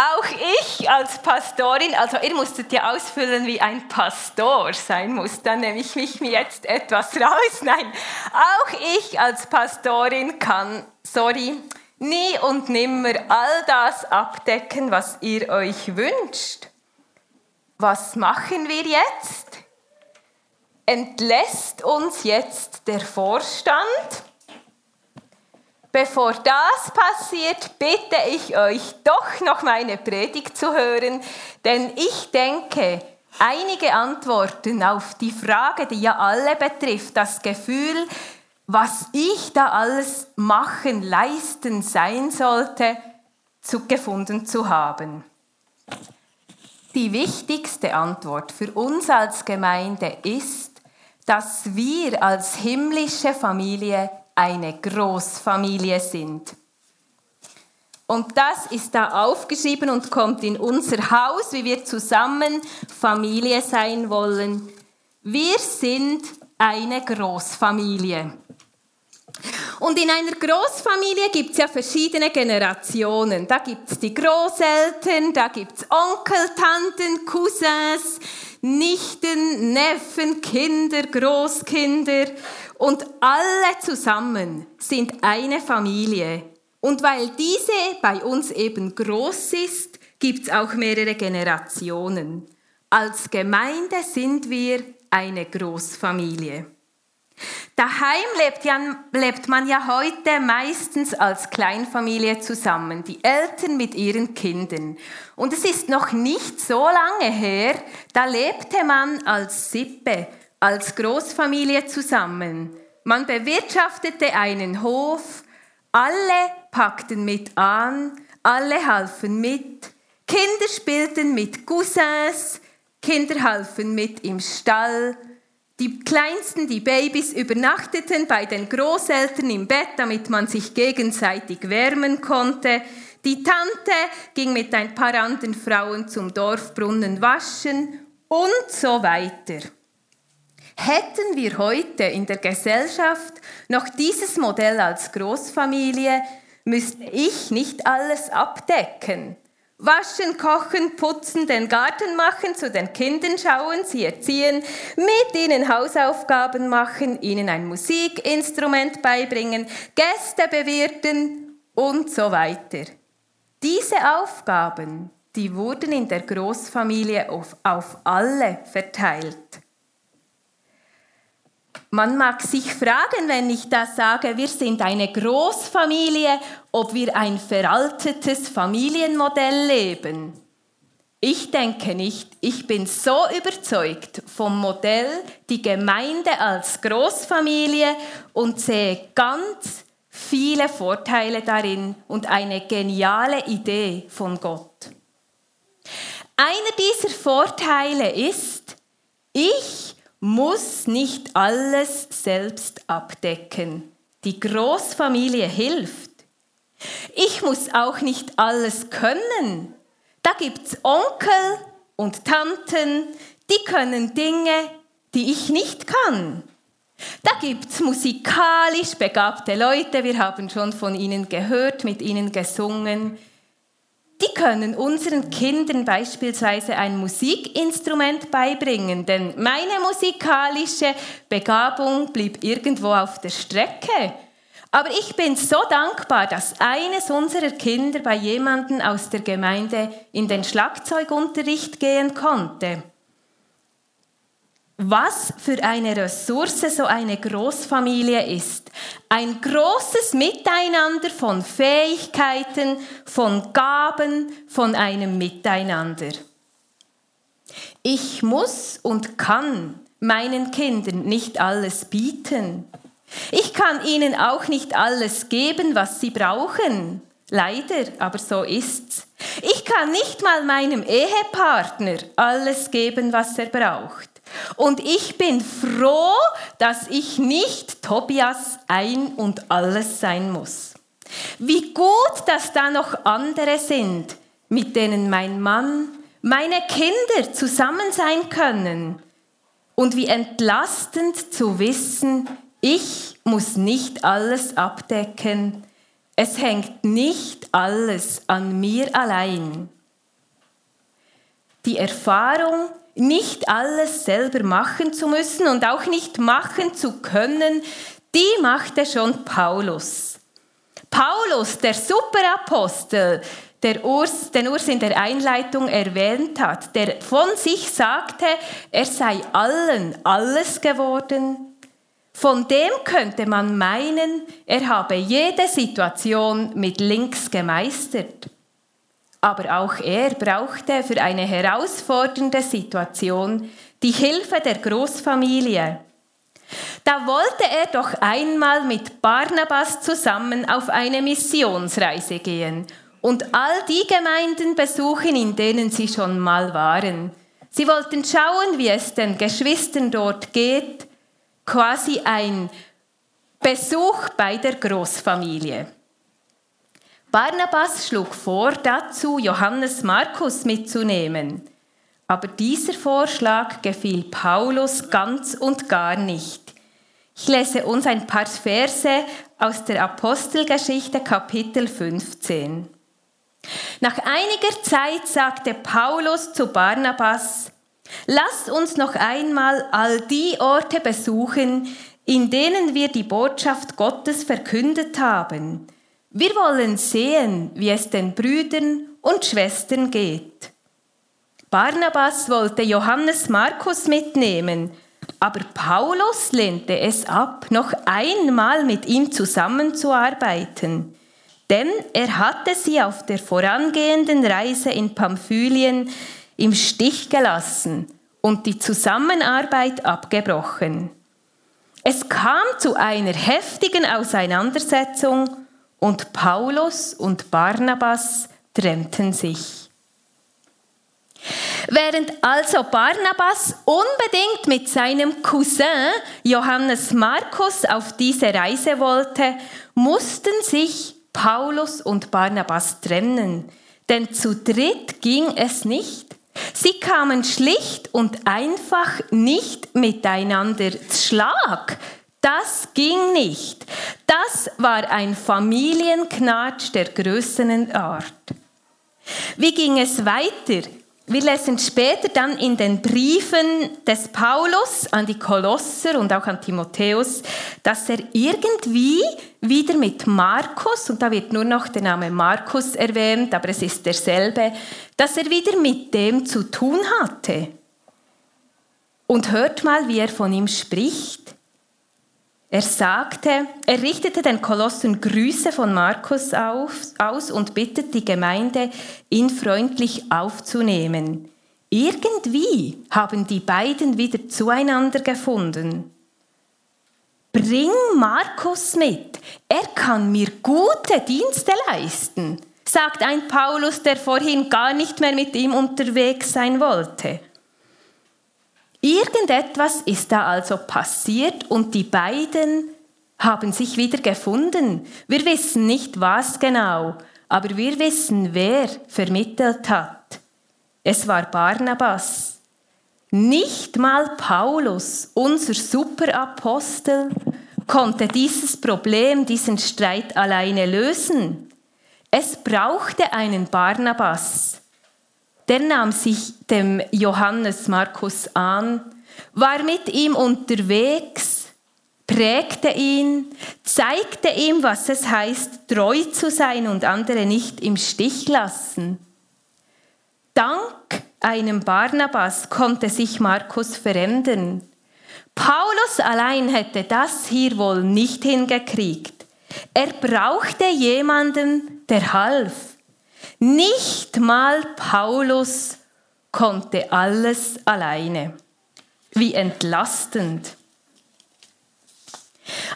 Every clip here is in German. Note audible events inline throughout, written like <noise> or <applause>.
Auch ich als Pastorin, also ihr musstet ja ausfüllen, wie ein Pastor sein muss, dann nehme ich mich jetzt etwas raus. <laughs> Nein, auch ich als Pastorin kann, sorry, nie und nimmer all das abdecken, was ihr euch wünscht. Was machen wir jetzt? Entlässt uns jetzt der Vorstand? Bevor das passiert, bitte ich euch doch noch meine Predigt zu hören, denn ich denke, einige Antworten auf die Frage, die ja alle betrifft, das Gefühl, was ich da alles machen, leisten sein sollte, zu gefunden zu haben. Die wichtigste Antwort für uns als Gemeinde ist, dass wir als himmlische Familie eine Großfamilie sind. Und das ist da aufgeschrieben und kommt in unser Haus, wie wir zusammen Familie sein wollen. Wir sind eine Großfamilie. Und in einer Großfamilie gibt es ja verschiedene Generationen. Da gibt es die Großeltern, da gibt es Onkel, Tanten, Cousins, Nichten, Neffen, Kinder, Großkinder. Und alle zusammen sind eine Familie. Und weil diese bei uns eben groß ist, gibt es auch mehrere Generationen. Als Gemeinde sind wir eine Großfamilie. Daheim lebt, ja, lebt, man ja heute meistens als Kleinfamilie zusammen, die Eltern mit ihren Kindern. Und es ist noch nicht so lange her, da lebte man als Sippe als Großfamilie zusammen. Man bewirtschaftete einen Hof, alle packten mit an, alle halfen mit, Kinder spielten mit Cousins, Kinder halfen mit im Stall, die Kleinsten, die Babys, übernachteten bei den Großeltern im Bett, damit man sich gegenseitig wärmen konnte. Die Tante ging mit ein paar anderen Frauen zum Dorfbrunnen waschen und so weiter. Hätten wir heute in der Gesellschaft noch dieses Modell als Großfamilie, müsste ich nicht alles abdecken. Waschen, kochen, putzen, den Garten machen, zu den Kindern schauen, sie erziehen, mit ihnen Hausaufgaben machen, ihnen ein Musikinstrument beibringen, Gäste bewirten und so weiter. Diese Aufgaben, die wurden in der Großfamilie auf, auf alle verteilt. Man mag sich fragen, wenn ich das sage, wir sind eine Großfamilie, ob wir ein veraltetes Familienmodell leben. Ich denke nicht. Ich bin so überzeugt vom Modell die Gemeinde als Großfamilie und sehe ganz viele Vorteile darin und eine geniale Idee von Gott. Einer dieser Vorteile ist, ich muss nicht alles selbst abdecken. Die Großfamilie hilft. Ich muss auch nicht alles können. Da gibt es Onkel und Tanten, die können Dinge, die ich nicht kann. Da gibt es musikalisch begabte Leute, wir haben schon von ihnen gehört, mit ihnen gesungen die können unseren Kindern beispielsweise ein Musikinstrument beibringen, denn meine musikalische Begabung blieb irgendwo auf der Strecke. Aber ich bin so dankbar, dass eines unserer Kinder bei jemandem aus der Gemeinde in den Schlagzeugunterricht gehen konnte was für eine Ressource so eine Großfamilie ist. Ein großes Miteinander von Fähigkeiten, von Gaben, von einem Miteinander. Ich muss und kann meinen Kindern nicht alles bieten. Ich kann ihnen auch nicht alles geben, was sie brauchen. Leider, aber so ist's. Ich kann nicht mal meinem Ehepartner alles geben, was er braucht. Und ich bin froh, dass ich nicht Tobias ein und alles sein muss. Wie gut, dass da noch andere sind, mit denen mein Mann, meine Kinder zusammen sein können. Und wie entlastend zu wissen, ich muss nicht alles abdecken. Es hängt nicht alles an mir allein. die Erfahrung, nicht alles selber machen zu müssen und auch nicht machen zu können, die machte schon Paulus. Paulus, der Superapostel, der Urs, den Urs in der Einleitung erwähnt hat, der von sich sagte, er sei allen alles geworden. Von dem könnte man meinen, er habe jede Situation mit links gemeistert. Aber auch er brauchte für eine herausfordernde Situation die Hilfe der Großfamilie. Da wollte er doch einmal mit Barnabas zusammen auf eine Missionsreise gehen und all die Gemeinden besuchen, in denen sie schon mal waren. Sie wollten schauen, wie es den Geschwistern dort geht, quasi ein Besuch bei der Großfamilie. Barnabas schlug vor, dazu Johannes Markus mitzunehmen. Aber dieser Vorschlag gefiel Paulus ganz und gar nicht. Ich lese uns ein paar Verse aus der Apostelgeschichte Kapitel 15. Nach einiger Zeit sagte Paulus zu Barnabas, Lasst uns noch einmal all die Orte besuchen, in denen wir die Botschaft Gottes verkündet haben wir wollen sehen, wie es den Brüdern und Schwestern geht. Barnabas wollte Johannes Markus mitnehmen, aber Paulus lehnte es ab, noch einmal mit ihm zusammenzuarbeiten, denn er hatte sie auf der vorangehenden Reise in Pamphylien im Stich gelassen und die Zusammenarbeit abgebrochen. Es kam zu einer heftigen Auseinandersetzung und Paulus und Barnabas trennten sich. Während also Barnabas unbedingt mit seinem Cousin Johannes Markus auf diese Reise wollte, mussten sich Paulus und Barnabas trennen, denn zu dritt ging es nicht. Sie kamen schlicht und einfach nicht miteinander zu Schlag. Das ging nicht. Das war ein Familienknatsch der größeren Art. Wie ging es weiter? Wir lesen später dann in den Briefen des Paulus an die Kolosser und auch an Timotheus, dass er irgendwie wieder mit Markus, und da wird nur noch der Name Markus erwähnt, aber es ist derselbe, dass er wieder mit dem zu tun hatte. Und hört mal, wie er von ihm spricht. Er sagte, er richtete den Kolossen Grüße von Markus auf, aus und bittet die Gemeinde, ihn freundlich aufzunehmen. Irgendwie haben die beiden wieder zueinander gefunden. Bring Markus mit, er kann mir gute Dienste leisten, sagt ein Paulus, der vorhin gar nicht mehr mit ihm unterwegs sein wollte. Irgendetwas ist da also passiert und die beiden haben sich wieder gefunden. Wir wissen nicht was genau, aber wir wissen, wer vermittelt hat. Es war Barnabas. Nicht mal Paulus, unser Superapostel, konnte dieses Problem, diesen Streit alleine lösen. Es brauchte einen Barnabas. Der nahm sich dem Johannes Markus an, war mit ihm unterwegs, prägte ihn, zeigte ihm, was es heißt, treu zu sein und andere nicht im Stich lassen. Dank einem Barnabas konnte sich Markus verändern. Paulus allein hätte das hier wohl nicht hingekriegt. Er brauchte jemanden, der half. Nicht mal Paulus konnte alles alleine. Wie entlastend.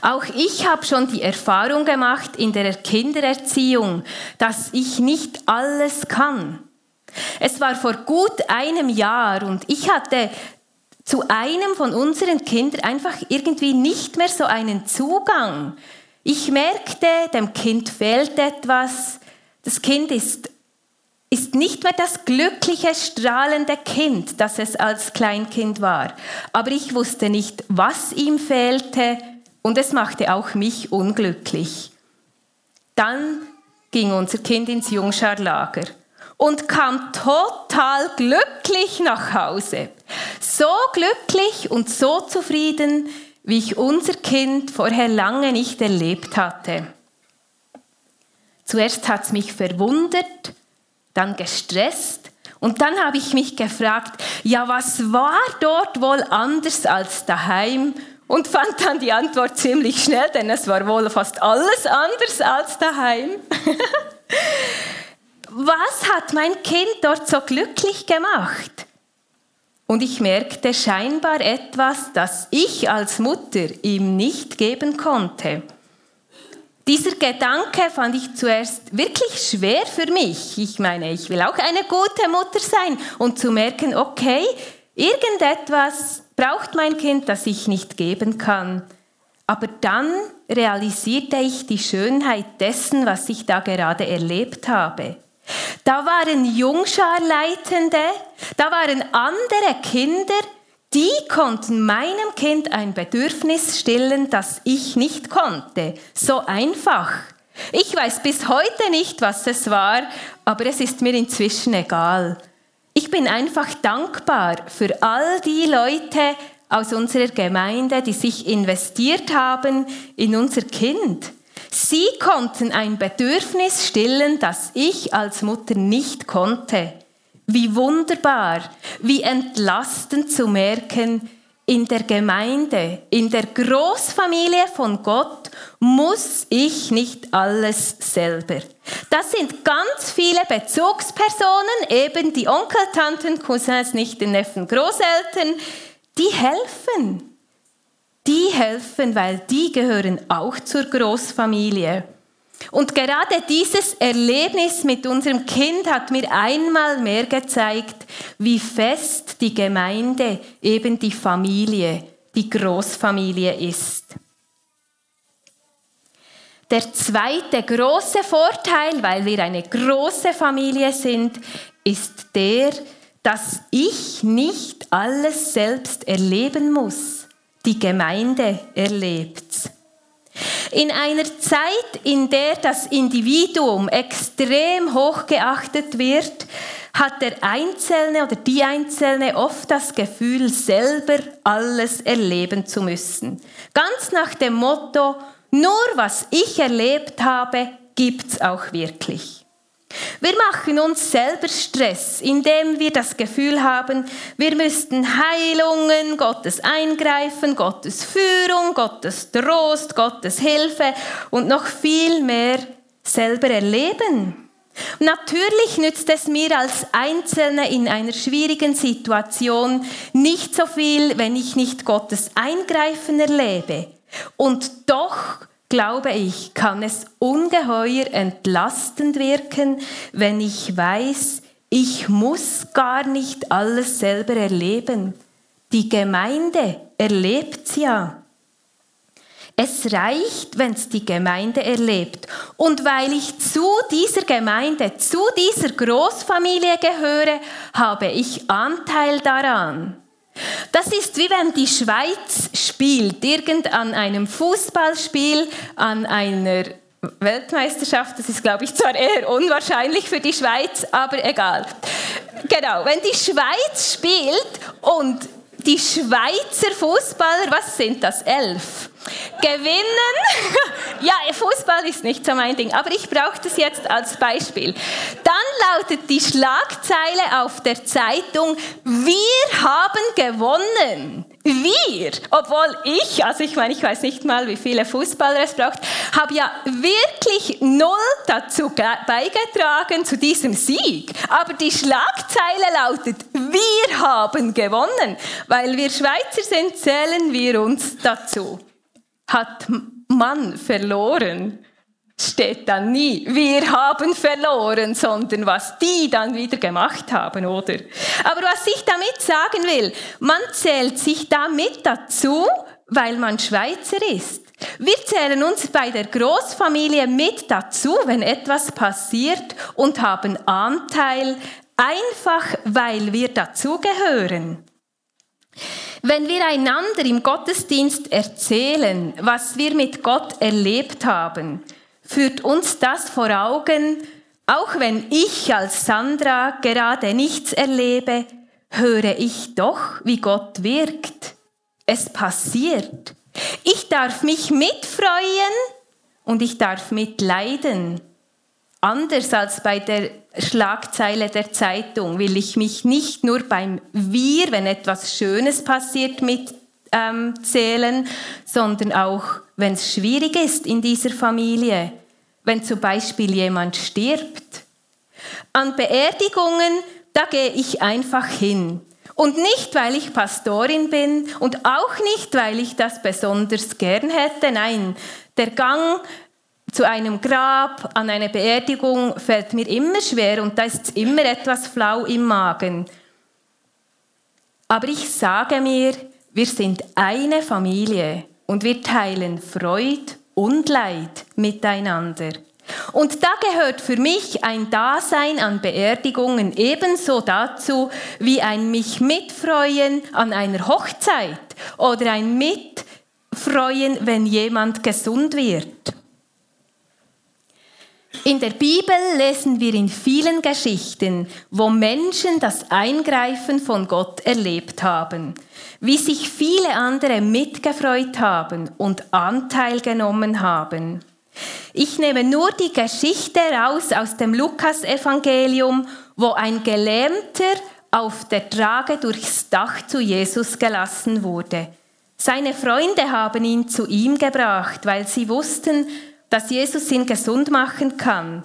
Auch ich habe schon die Erfahrung gemacht in der Kindererziehung, dass ich nicht alles kann. Es war vor gut einem Jahr und ich hatte zu einem von unseren Kindern einfach irgendwie nicht mehr so einen Zugang. Ich merkte, dem Kind fehlt etwas. Das Kind ist ist nicht mehr das glückliche, strahlende Kind, das es als Kleinkind war. Aber ich wusste nicht, was ihm fehlte und es machte auch mich unglücklich. Dann ging unser Kind ins Jungscharlager und kam total glücklich nach Hause. So glücklich und so zufrieden, wie ich unser Kind vorher lange nicht erlebt hatte. Zuerst hat es mich verwundert, dann gestresst und dann habe ich mich gefragt, ja, was war dort wohl anders als daheim? Und fand dann die Antwort ziemlich schnell, denn es war wohl fast alles anders als daheim. <laughs> was hat mein Kind dort so glücklich gemacht? Und ich merkte scheinbar etwas, das ich als Mutter ihm nicht geben konnte. Dieser Gedanke fand ich zuerst wirklich schwer für mich. Ich meine, ich will auch eine gute Mutter sein und zu merken, okay, irgendetwas braucht mein Kind, das ich nicht geben kann. Aber dann realisierte ich die Schönheit dessen, was ich da gerade erlebt habe. Da waren Jungscharleitende, da waren andere Kinder, die konnten meinem Kind ein Bedürfnis stillen, das ich nicht konnte. So einfach. Ich weiß bis heute nicht, was es war, aber es ist mir inzwischen egal. Ich bin einfach dankbar für all die Leute aus unserer Gemeinde, die sich investiert haben in unser Kind. Sie konnten ein Bedürfnis stillen, das ich als Mutter nicht konnte. Wie wunderbar, wie entlastend zu merken, in der Gemeinde, in der Großfamilie von Gott muss ich nicht alles selber. Das sind ganz viele Bezugspersonen, eben die Onkel, Tanten, Cousins, Nichten, Neffen, Großeltern, die helfen die helfen, weil die gehören auch zur Großfamilie. Und gerade dieses Erlebnis mit unserem Kind hat mir einmal mehr gezeigt, wie fest die Gemeinde, eben die Familie, die Großfamilie ist. Der zweite große Vorteil, weil wir eine große Familie sind, ist der, dass ich nicht alles selbst erleben muss die Gemeinde erlebt. In einer Zeit, in der das Individuum extrem hochgeachtet wird, hat der Einzelne oder die Einzelne oft das Gefühl, selber alles erleben zu müssen. Ganz nach dem Motto, nur was ich erlebt habe, gibt's auch wirklich. Wir machen uns selber Stress, indem wir das Gefühl haben, wir müssten Heilungen, Gottes Eingreifen, Gottes Führung, Gottes Trost, Gottes Hilfe und noch viel mehr selber erleben. Natürlich nützt es mir als Einzelne in einer schwierigen Situation nicht so viel, wenn ich nicht Gottes Eingreifen erlebe. Und doch glaube ich, kann es ungeheuer entlastend wirken, wenn ich weiß, ich muss gar nicht alles selber erleben. Die Gemeinde erlebt es ja. Es reicht, wenn es die Gemeinde erlebt. Und weil ich zu dieser Gemeinde, zu dieser Großfamilie gehöre, habe ich Anteil daran. Das ist wie wenn die Schweiz spielt, irgend an einem Fußballspiel, an einer Weltmeisterschaft. Das ist, glaube ich, zwar eher unwahrscheinlich für die Schweiz, aber egal. Genau, wenn die Schweiz spielt und die Schweizer Fußballer, was sind das? Elf. Gewinnen. <laughs> ja, Fußball ist nicht so mein Ding, aber ich brauche das jetzt als Beispiel. Dann lautet die Schlagzeile auf der Zeitung, wir haben gewonnen. Wir, obwohl ich, also ich meine, ich weiß nicht mal, wie viele Fußballer es braucht, habe ja wirklich null dazu beigetragen zu diesem Sieg. Aber die Schlagzeile lautet, wir haben gewonnen. Weil wir Schweizer sind, zählen wir uns dazu. Hat man verloren, steht dann nie, wir haben verloren, sondern was die dann wieder gemacht haben, oder? Aber was ich damit sagen will, man zählt sich damit dazu, weil man Schweizer ist. Wir zählen uns bei der Großfamilie mit dazu, wenn etwas passiert und haben Anteil, einfach weil wir dazugehören. Wenn wir einander im Gottesdienst erzählen, was wir mit Gott erlebt haben, führt uns das vor Augen, Auch wenn ich als Sandra gerade nichts erlebe, höre ich doch, wie Gott wirkt. Es passiert. Ich darf mich mitfreuen und ich darf mitleiden. Anders als bei der Schlagzeile der Zeitung will ich mich nicht nur beim Wir, wenn etwas Schönes passiert, mitzählen, ähm, sondern auch, wenn es schwierig ist in dieser Familie, wenn zum Beispiel jemand stirbt. An Beerdigungen, da gehe ich einfach hin. Und nicht, weil ich Pastorin bin und auch nicht, weil ich das besonders gern hätte. Nein, der Gang zu einem Grab, an eine Beerdigung fällt mir immer schwer und da ist immer etwas flau im Magen. Aber ich sage mir, wir sind eine Familie und wir teilen Freud und Leid miteinander. Und da gehört für mich ein Dasein an Beerdigungen ebenso dazu wie ein mich mitfreuen an einer Hochzeit oder ein mitfreuen, wenn jemand gesund wird. In der Bibel lesen wir in vielen Geschichten, wo Menschen das Eingreifen von Gott erlebt haben, wie sich viele andere mitgefreut haben und Anteil genommen haben. Ich nehme nur die Geschichte raus aus dem Lukasevangelium, wo ein Gelähmter auf der Trage durchs Dach zu Jesus gelassen wurde. Seine Freunde haben ihn zu ihm gebracht, weil sie wussten, dass Jesus ihn gesund machen kann.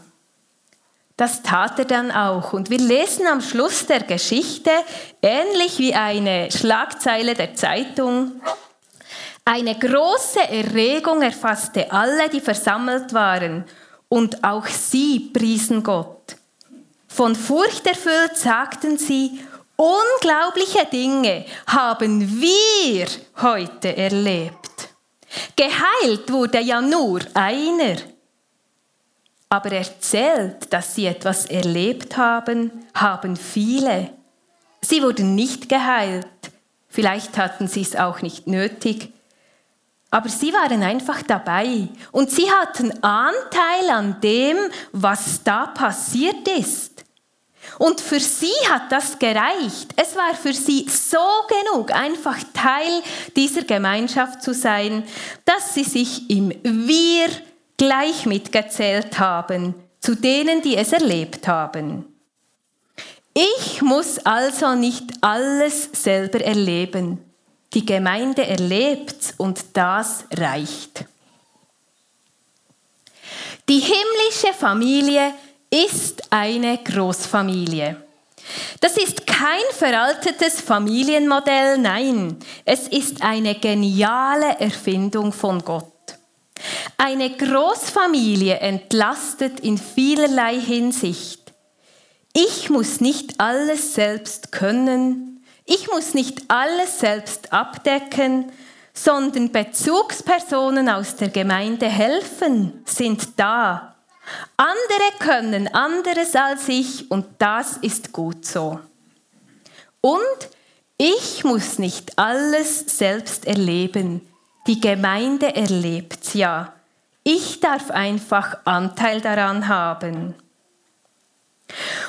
Das tat er dann auch. Und wir lesen am Schluss der Geschichte, ähnlich wie eine Schlagzeile der Zeitung, eine große Erregung erfasste alle, die versammelt waren, und auch sie priesen Gott. Von Furcht erfüllt sagten sie, unglaubliche Dinge haben wir heute erlebt. Geheilt wurde ja nur einer. Aber erzählt, dass sie etwas erlebt haben, haben viele. Sie wurden nicht geheilt. Vielleicht hatten sie es auch nicht nötig. Aber sie waren einfach dabei und sie hatten Anteil an dem, was da passiert ist. Und für sie hat das gereicht. Es war für sie so genug, einfach Teil dieser Gemeinschaft zu sein, dass sie sich im Wir gleich mitgezählt haben, zu denen, die es erlebt haben. Ich muss also nicht alles selber erleben. Die Gemeinde erlebt und das reicht. Die himmlische Familie ist eine Großfamilie. Das ist kein veraltetes Familienmodell, nein, es ist eine geniale Erfindung von Gott. Eine Großfamilie entlastet in vielerlei Hinsicht. Ich muss nicht alles selbst können, ich muss nicht alles selbst abdecken, sondern Bezugspersonen aus der Gemeinde helfen, sind da andere können anderes als ich und das ist gut so. Und ich muss nicht alles selbst erleben. Die Gemeinde erlebt ja. Ich darf einfach Anteil daran haben.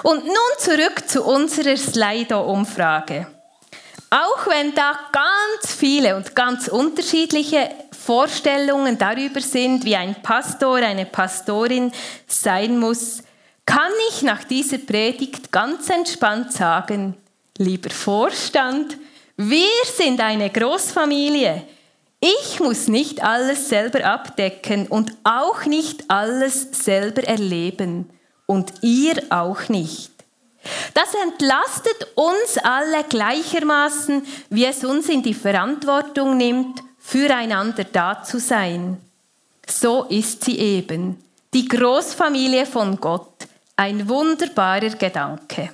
Und nun zurück zu unserer Slido-Umfrage. Auch wenn da ganz viele und ganz unterschiedliche Vorstellungen darüber sind, wie ein Pastor, eine Pastorin sein muss, kann ich nach dieser Predigt ganz entspannt sagen, lieber Vorstand, wir sind eine Großfamilie. Ich muss nicht alles selber abdecken und auch nicht alles selber erleben. Und ihr auch nicht. Das entlastet uns alle gleichermaßen, wie es uns in die Verantwortung nimmt, füreinander da zu sein. So ist sie eben, die Großfamilie von Gott, ein wunderbarer Gedanke.